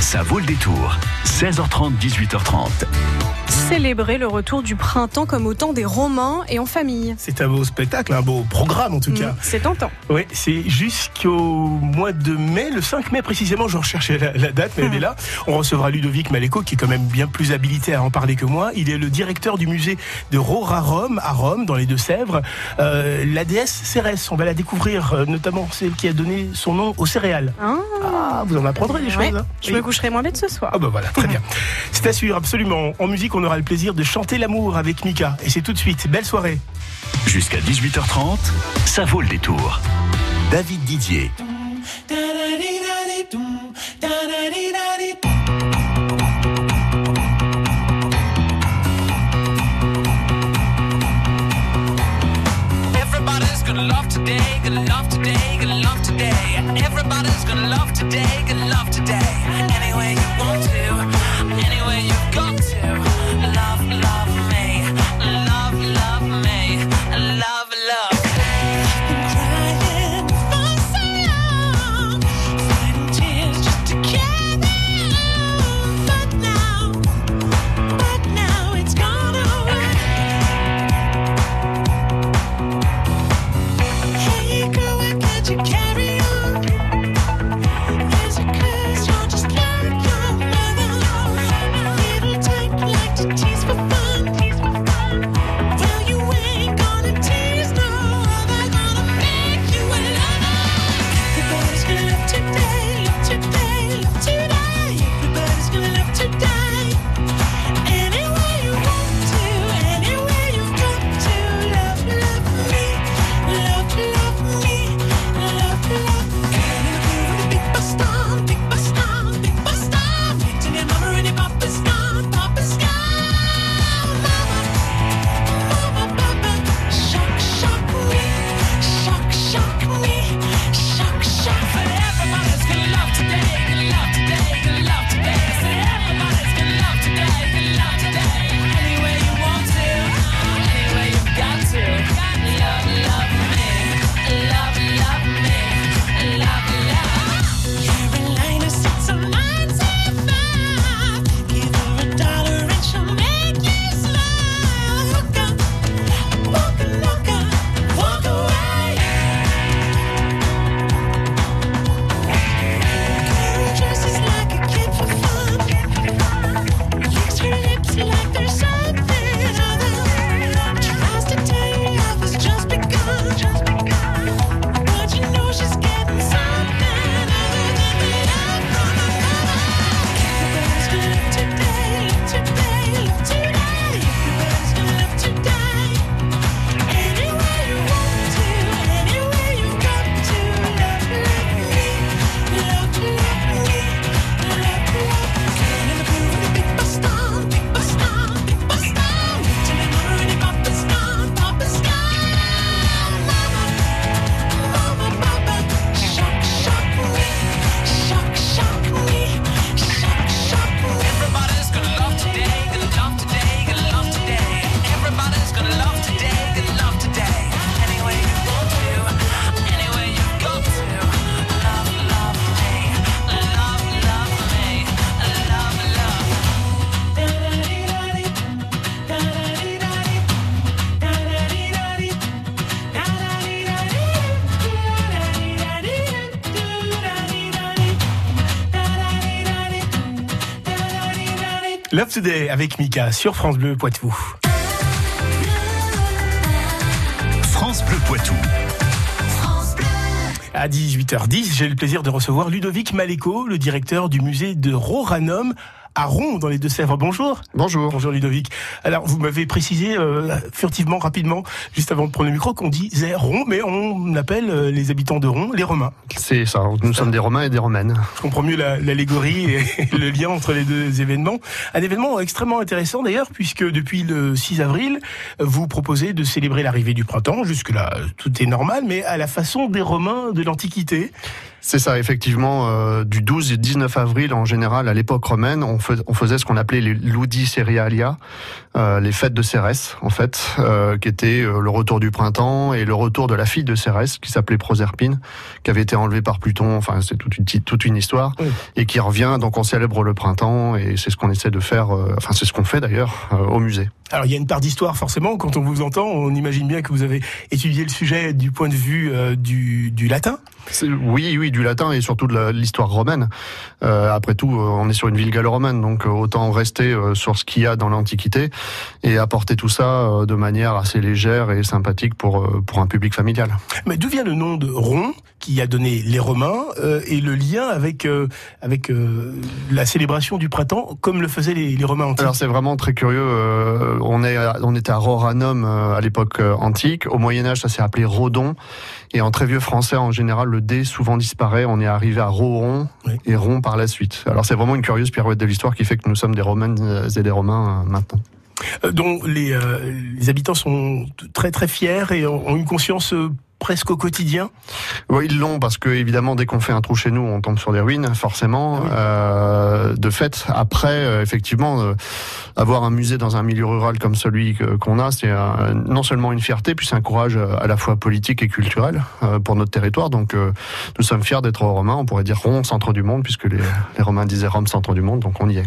Ça vaut le détour. 16h30, 18h30. Célébrer le retour du printemps comme au temps des Romains et en famille. C'est un beau spectacle, un beau programme en tout cas. Mmh, c'est tentant. Oui, c'est jusqu'au mois de mai, le 5 mai précisément, je recherchais la, la date, mais elle est là. On recevra Ludovic Maléco, qui est quand même bien plus habilité à en parler que moi. Il est le directeur du musée de Rorarum, à Rome, dans les Deux-Sèvres. Euh, la déesse Cérès, on va la découvrir, euh, notamment celle qui a donné son nom aux céréales. Ah. Ah, vous en apprendrez des Ouais, choses. hein Je Oui. me coucherai moins bête ce soir. Ah bah voilà, très bien. C'est à suivre, absolument. En musique, on aura le plaisir de chanter l'amour avec Mika. Et c'est tout de suite. Belle soirée. Jusqu'à 18h30, ça vaut le détour. David Didier. Everybody's gonna love today, gonna love today. Any Love Today avec Mika sur France Bleu Poitou. France Bleu Poitou. À 18h10, j'ai le plaisir de recevoir Ludovic Maléco, le directeur du musée de Roranum à Ron, dans les Deux-Sèvres. Bonjour. Bonjour. Bonjour Ludovic. Alors, vous m'avez précisé euh, furtivement, rapidement, juste avant de prendre le micro, qu'on disait Ron, mais on appelle euh, les habitants de Ron les Romains. C'est ça. Nous sommes des Romains et des Romaines. Je comprends mieux la- l'allégorie et le lien entre les deux événements. Un événement extrêmement intéressant d'ailleurs, puisque depuis le 6 avril, vous proposez de célébrer l'arrivée du printemps. Jusque-là, tout est normal, mais à la façon des Romains de l'Antiquité. C'est ça, effectivement, euh, du 12 et 19 avril, en général, à l'époque romaine, on, fais- on faisait ce qu'on appelait les ludi cerealia, euh, les fêtes de Cérès, en fait, euh, qui était euh, le retour du printemps et le retour de la fille de Cérès, qui s'appelait Proserpine, qui avait été enlevée par Pluton, enfin, c'est toute une, toute une histoire, Oui. et qui revient, donc on célèbre le printemps, et c'est ce qu'on essaie de faire, euh, enfin, c'est ce qu'on fait d'ailleurs, euh, au musée. Alors il y a une part d'histoire forcément. Quand on vous entend, on imagine bien que vous avez étudié le sujet du point de vue euh, du, du latin. Oui, oui, du latin et surtout de l'histoire romaine. Euh, après tout, euh, on est sur une ville gallo-romaine, donc autant rester sur ce qu'il y a dans l'Antiquité et apporter tout ça de manière assez légère et sympathique pour, pour un public familial. Mais d'où vient le nom de Ron qui a donné les Romains euh, et le lien avec avec la célébration du printemps comme le faisaient les, les Romains antiques? Alors c'est vraiment très curieux. On, est, on était à Roranum euh, à l'époque euh, antique. Au Moyen Âge, ça s'est appelé Rodon. Et en très vieux français, en général, le D souvent disparaît. On est arrivé à Roron Oui. et Ron par la suite. Alors c'est vraiment une curieuse pirouette de l'histoire qui fait que nous sommes des Romaines euh, et des Romains maintenant. dont les, euh, les habitants sont très très fiers et ont ont une conscience presque au quotidien. Oui, ils l'ont parce que évidemment dès qu'on fait un trou chez nous, on tombe sur des ruines, forcément. Ah oui. Euh, de fait, après, euh, effectivement, euh, avoir un musée dans un milieu rural comme celui qu'on a, c'est non seulement une fierté, puis c'est un courage à la fois politique et culturel pour notre territoire. Donc, nous sommes fiers d'être romains. On pourrait dire Rome, centre du monde, puisque les, les Romains disaient Rome, centre du monde. Donc, on y est.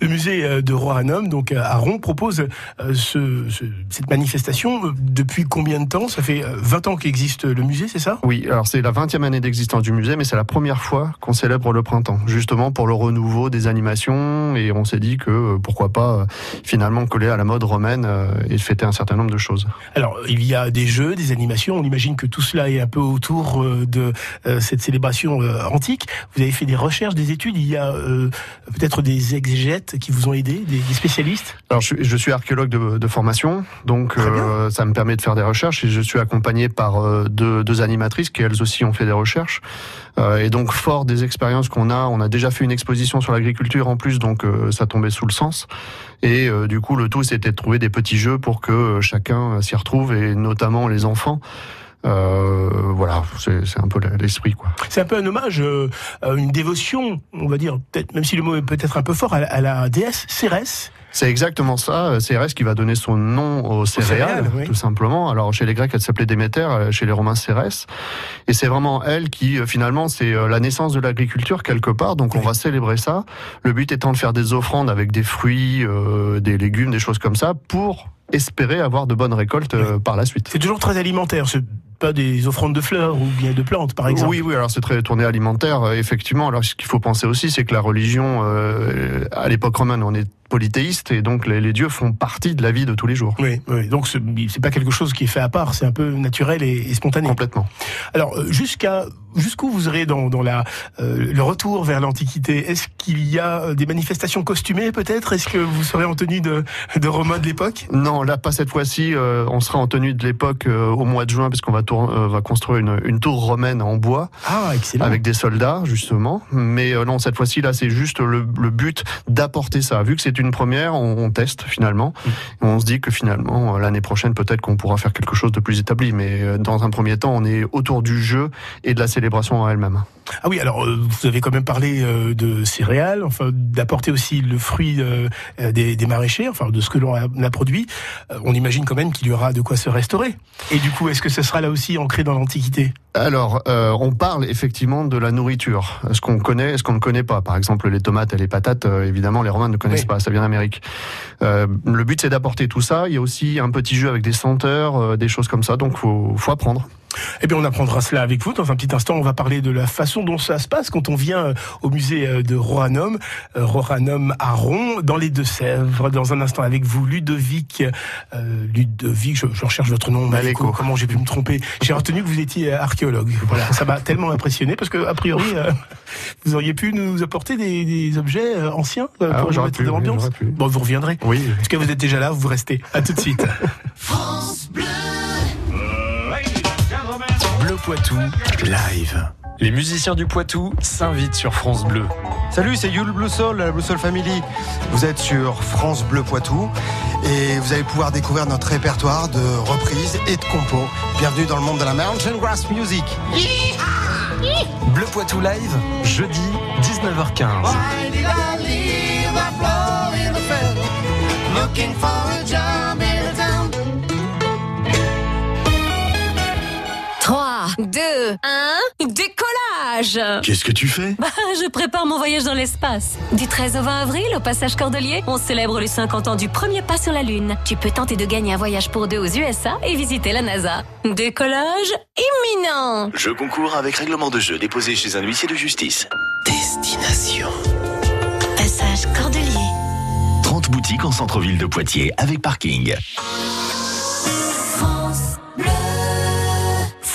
Le musée de Roanum, donc à Ron, propose ce, ce- cette manifestation depuis combien de temps? Ça fait euh, 20 ans qu'existe le musée, c'est ça? Oui, alors c'est la 20e année d'existence du musée, mais c'est la première fois qu'on célèbre le printemps, justement pour le renouveau des animations, et on s'est dit que euh, pourquoi pas euh, finalement coller à la mode romaine euh, et fêter un certain nombre de choses. Alors, il y a des jeux, des animations. On imagine que tout cela est un peu autour de cette célébration antique. Vous avez fait des recherches, des études. Il y a peut-être des exégètes qui vous ont aidé, des, spécialistes? Alors je, suis- archéologue de, de formation, donc euh, ça me permet de faire des recherches, et je suis accompagné par deux, deux animatrices qui elles aussi ont fait des recherches. Euh, et donc fort des expériences qu'on a, on a déjà fait une exposition sur l'agriculture en plus, donc euh, ça tombait sous le sens. Et euh, du coup, le tout, c'était de trouver des petits jeux pour que euh, chacun s'y retrouve, et notamment les enfants. Euh, voilà, c'est un peu l'esprit, quoi. C'est un peu un hommage, euh, euh, une dévotion, on va dire, même si le mot est peut-être un peu fort, à à la déesse Cérès. C'est exactement ça, Cérès qui va donner son nom aux céréales, céréales, oui. tout simplement. Alors chez les Grecs, elle s'appelait Déméter, euh, chez les Romains Cérès. Et c'est vraiment elle qui, euh, finalement, c'est euh, la naissance de l'agriculture quelque part. Donc on Oui. va célébrer ça. Le but étant de faire des offrandes avec des fruits, euh, des légumes, des choses comme ça, pour espérer avoir de bonnes récoltes euh, par la suite. C'est toujours très alimentaire. C'est pas des offrandes de fleurs ou bien de plantes, par exemple. Oui, oui, alors c'est très tourné alimentaire, euh, effectivement. Alors ce qu'il faut penser aussi, c'est que la religion, euh, à l'époque romaine, on est polythéiste, et donc les, les dieux font partie de la vie de tous les jours. Oui, oui. Donc ce- c'est pas quelque chose qui est fait à part. C'est un peu naturel et, et spontané. Complètement. Alors jusqu'à jusqu'où vous serez dans, dans la euh, le retour vers l'Antiquité? Est-ce qu'il y a euh, des manifestations costumées peut-être? Est-ce que vous serez en tenue de, de Romain de l'époque? Non, là pas cette fois-ci. euh, on sera en tenue de l'époque euh, au mois de juin, puisqu'on va, tour- euh, va construire une, une tour romaine en bois Ah, excellent. avec des soldats justement. Mais non, cette fois-ci là, c'est juste le, le but d'apporter ça. Vu que c'est une première, on, on teste finalement. Et on se dit que finalement l'année prochaine, peut-être qu'on pourra faire quelque chose de plus établi. Mais dans un premier temps, on est autour du jeu et de la célébration en elle-même. Ah oui, alors euh, vous avez quand même parlé euh, de céréales, enfin d'apporter aussi le fruit euh, des, des maraîchers, enfin de ce que l'on a, a produit. Euh, on imagine quand même qu'il y aura de quoi se restaurer. Et du coup, est-ce que ce sera là aussi ancré dans l'Antiquité? Alors, euh, on parle effectivement de la nourriture. Ce qu'on connaît, ce qu'on ne connaît pas? Par exemple, les tomates et les patates, euh, évidemment, les Romains ne connaissent Oui. pas. Ça vient d'Amérique. Euh, le but, c'est d'apporter tout ça. Il y a aussi un petit jeu avec des senteurs, euh, des choses comme ça. Donc, faut, faut apprendre. Eh bien, on apprendra cela avec vous. Dans un petit instant, on va parler de la façon dont ça se passe quand on vient euh, au musée euh, de Roranum, euh, Roranum à Ron, dans les Deux-Sèvres. Dans un instant, avec vous, Ludovic. Euh, Ludovic, je, je recherche votre nom. Maléco. Comment j'ai pu me tromper? J'ai retenu que vous étiez archéologue. Voilà, ça m'a tellement impressionné parce que a priori, euh, vous auriez pu nous apporter des, des objets anciens euh, Ah, pour nous mettre pu, dans oui, l'ambiance. Bon, vous reviendrez. Oui. En tout cas, vous êtes déjà là, vous restez. À tout de suite. Poitou, live. Les musiciens du Poitou s'invitent sur France Bleu. Salut, c'est Yule Blue Soul, la Blue Soul Family. Vous êtes sur France Bleu Poitou et vous allez pouvoir découvrir notre répertoire de reprises et de compos. Bienvenue dans le monde de la Mountain Grass Music. Bleu Poitou Live, jeudi 19h15. Why did I leave that 2, 1, décollage Qu'est-ce que tu fais? Bah, je prépare mon voyage dans l'espace. Du 13 au 20 avril, au passage Cordelier, on célèbre les 50 ans du premier pas sur la Lune. Tu peux tenter de gagner un voyage pour deux aux USA et visiter la NASA. Décollage imminent Jeu concours avec règlement de jeu déposé chez un huissier de justice. Destination. Passage Cordelier. 30 boutiques en centre-ville de Poitiers avec parking.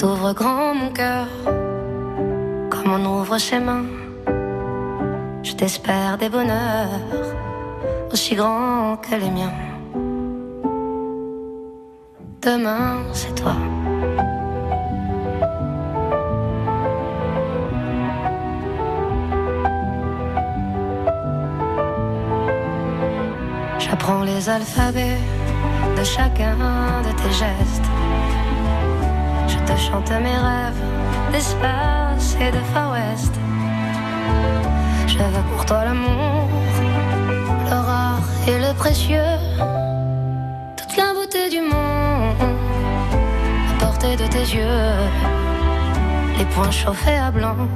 Je t'ouvre grand mon cœur, comme on ouvre ses mains. Je t'espère des bonheurs aussi grands que les miens. Demain, c'est toi. J'apprends les alphabets de chacun de tes gestes. Je te chante mes rêves d'espace et de Far West. Je veux pour toi l'amour, le et le précieux, toute la beauté du monde, à portée de tes yeux, les poings chauffés à blanc.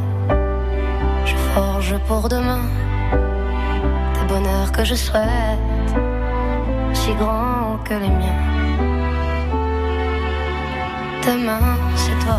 Je forge pour demain des bonheurs que je souhaite, si grands que les miens. Demain, c'est toi.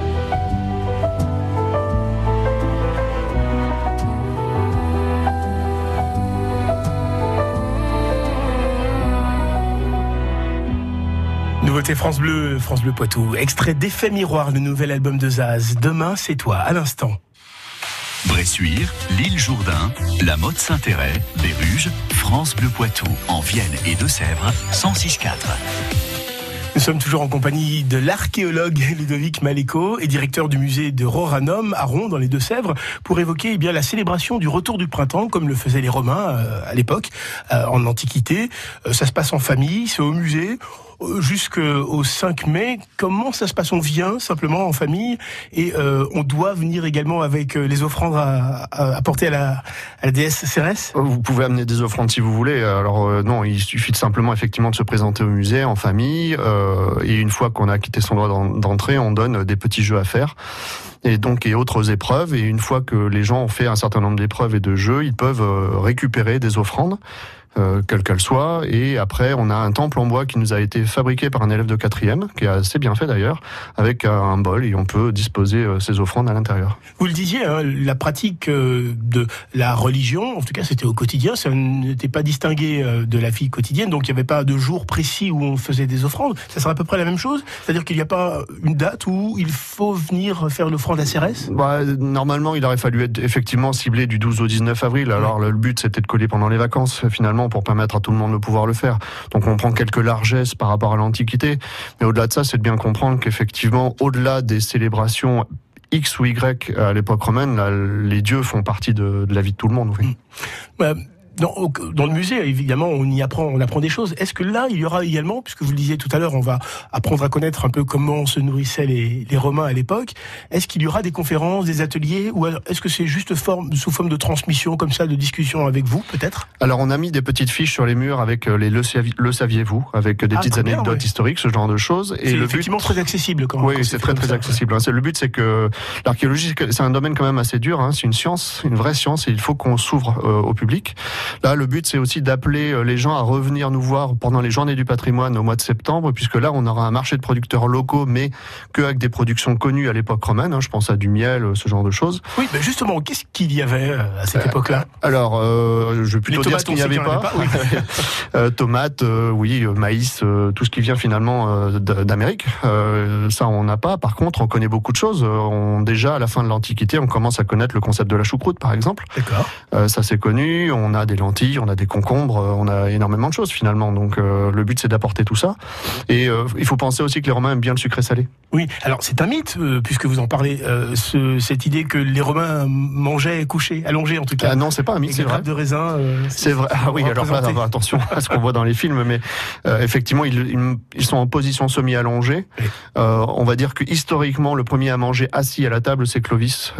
Nouveauté France Bleu, France Bleu Poitou. Extrait d'Effet Miroir, le nouvel album de Zaz. Demain, c'est toi, à l'instant. Bressuire, l'île Jourdain, la Motte Saint-Héret, Béruges, France Bleu Poitou, en Vienne et Deux-Sèvres, 106.4. Nous sommes toujours en compagnie de l'archéologue Ludovic Maléco et directeur du musée de Roranum à Ron dans les Deux-Sèvres pour évoquer eh bien la célébration du retour du printemps comme le faisaient les Romains euh, à l'époque euh, en Antiquité. Euh, ça se passe en famille, c'est au musée jusqu'au 5 mai. Comment ça se passe? On vient simplement en famille et euh, on doit venir également avec euh, les offrandes à, à apporter à la, à la déesse Cérès? Vous pouvez amener des offrandes si vous voulez. Alors euh, non, il suffit de simplement effectivement de se présenter au musée en famille. euh, et une fois qu'on a quitté son droit d'en- d'entrée, on donne des petits jeux à faire. Et donc et autres épreuves. Et une fois que les gens ont fait un certain nombre d'épreuves et de jeux, ils peuvent euh, récupérer des offrandes. Euh, quelles qu'elles soient, et après on a un temple en bois qui nous a été fabriqué par un élève de quatrième, qui est assez bien fait d'ailleurs, avec euh, un bol et on peut disposer euh, ces offrandes à l'intérieur. Vous le disiez, hein, la pratique de la religion, en tout cas c'était au quotidien, ça n'était pas distingué de la vie quotidienne, donc il n'y avait pas de jour précis où on faisait des offrandes. Ça sera à peu près la même chose? C'est-à-dire qu'il n'y a pas une date où il faut venir faire l'offrande à Cérès? Bah, normalement, il aurait fallu être effectivement ciblé du 12 au 19 avril. Alors, le but, c'était de coller pendant les vacances, finalement, pour permettre à tout le monde de pouvoir le faire. Donc, on prend quelques largesses par rapport à l'Antiquité. Mais au-delà de ça, c'est de bien comprendre qu'effectivement, au-delà des célébrations X ou Y à l'époque romaine, les dieux font partie de, la vie de tout le monde. Oui. Dans, le musée, évidemment, on y apprend, on apprend des choses. Est-ce que là, il y aura également, puisque vous le disiez tout à l'heure, on va apprendre à connaître un peu comment se nourrissaient les, les Romains à l'époque. Est-ce qu'il y aura des conférences, des ateliers, ou est-ce que c'est juste forme, sous forme de transmission comme ça, de discussion avec vous, peut-être? Alors on a mis des petites fiches sur les murs avec euh, les le, savi- le saviez-vous, avec des Ah, petites bien, anecdotes ouais. historiques, ce genre de choses. C'est le but effectivement très accessible quand Oui, quand c'est très très ça. accessible. hein. Le but, c'est que l'archéologie, c'est un domaine quand même assez dur. hein. C'est une science, une vraie science, et il faut qu'on s'ouvre euh, au public. Là, le but, c'est aussi d'appeler euh, les gens à revenir nous voir pendant les Journées du patrimoine au mois de septembre, puisque là, on aura un marché de producteurs locaux, mais que avec des productions connues à l'époque romaine. hein. Je pense à du miel, euh, ce genre de choses. Oui, ben justement, qu'est-ce qu'il y avait euh, à cette Euh, époque-là? Alors, euh, je vais plutôt Les dire ce qu'il n'y avait pas. avait pas, tomates, euh, oui, maïs, tout ce qui vient finalement d'Amérique. Ça, on n'a pas. Par contre, on connaît beaucoup de choses. On, déjà, à la fin de l'Antiquité, on commence à connaître le concept de la choucroute, par exemple. D'accord. Ça, c'est connu. On a des lentilles, on a des concombres, euh, on a énormément de choses finalement. Donc, euh, le but, c'est d'apporter tout ça. Et euh, il faut penser aussi que les Romains aiment bien le sucré salé. Oui, alors c'est un mythe, euh, puisque vous en parlez, ce- cette idée que les Romains mangeaient couchés, allongés en tout cas. Ah non, c'est pas un mythe, c'est des vrai. de raisin. C'est vrai. Ah oui, alors là, attention à ce qu'on voit dans les films, mais effectivement, ils, sont en position semi-allongée. Oui. On va dire que historiquement, le premier à manger assis à la table, c'est Clovis,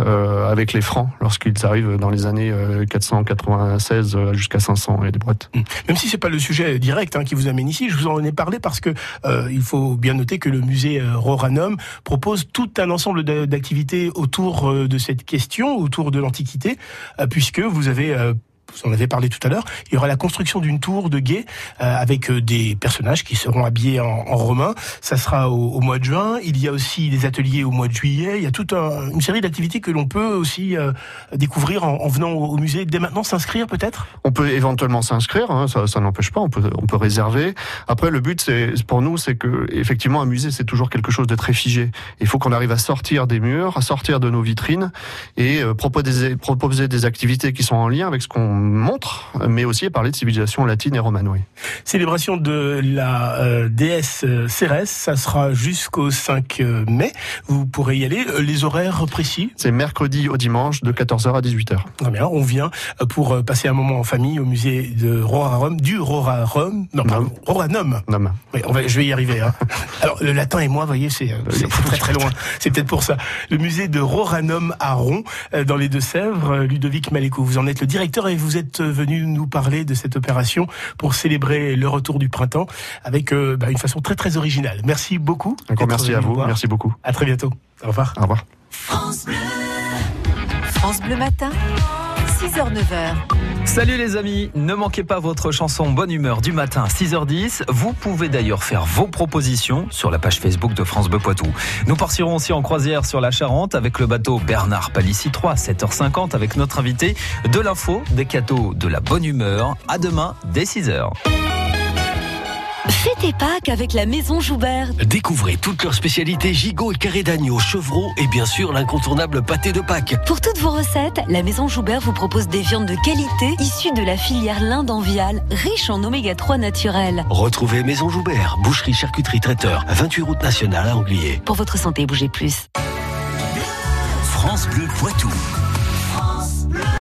avec les Francs, lorsqu'ils arrivent dans les années euh, 496 euh, jusqu'à 500 et des brouettes. Même si c'est pas le sujet direct hein, qui vous amène ici, je vous en ai parlé parce que euh, il faut bien noter que le musée euh, Roranum propose tout un ensemble d'activités autour euh, de cette question, autour de l'Antiquité, euh, puisque vous avez euh, vous en avez parlé tout à l'heure, il y aura la construction d'une tour de guet euh, avec euh, des personnages qui seront habillés en, en romain. Ça sera au, mois de juin. Il y a aussi des ateliers au mois de juillet. Il y a toute un- une série d'activités que l'on peut aussi euh, découvrir en, en venant au, musée. Dès maintenant, s'inscrire peut-être? On peut éventuellement s'inscrire, hein, ça, n'empêche pas, on peut, on peut réserver. Après, le but, pour nous, c'est que effectivement, un musée, c'est toujours quelque chose de très figé. Il faut qu'on arrive à sortir des murs, à sortir de nos vitrines et euh, proposer, proposer des activités qui sont en lien avec ce qu'on montre, mais aussi parler de civilisation latine et romane. Oui. Célébration de la euh, déesse euh, Cérès, ça sera jusqu'au 5 euh, mai. Vous pourrez y aller. Les horaires précis? C'est mercredi au dimanche de 14h à 18h. Très bien, on vient pour passer un moment en famille au musée de Rorarum, du Rorarum, non, pardon, Roranum. Oui, on va, je vais y arriver. Hein. Alors, le latin et moi, vous voyez, c'est euh, c'est très très loin. C'est peut-être pour ça. Le musée de Roranum à Ron, euh, dans les Deux-Sèvres. Euh, Ludovic Maléco, vous en êtes le directeur et vous êtes venu nous parler de cette opération pour célébrer le retour du printemps avec euh, bah, une façon très très originale. Merci beaucoup. Encore merci à vous, voir. merci beaucoup. À très bientôt. Au revoir. Au revoir. France Bleu Matin, 6h-9h. Salut les amis, ne manquez pas votre chanson Bonne humeur du matin 6h10. Vous pouvez d'ailleurs faire vos propositions sur la page Facebook de France Bleu. Nous partirons aussi en croisière sur la Charente avec le bateau Bernard Palissy 3 7h50 avec notre invité de l'info, des cadeaux, de la bonne humeur. À demain dès 6h. Tes Pâques avec la Maison Joubert. Découvrez toutes leurs spécialités gigot et carré d'agneau, chevreau et bien sûr l'incontournable pâté de Pâques. Pour toutes vos recettes, la Maison Joubert vous propose des viandes de qualité issues de la filière linde enviale, riche en oméga 3 naturel. Retrouvez Maison Joubert, boucherie, charcuterie, traiteur, 28 route nationale à Anglier. Pour votre santé, bougez plus. France Bleu Poitou.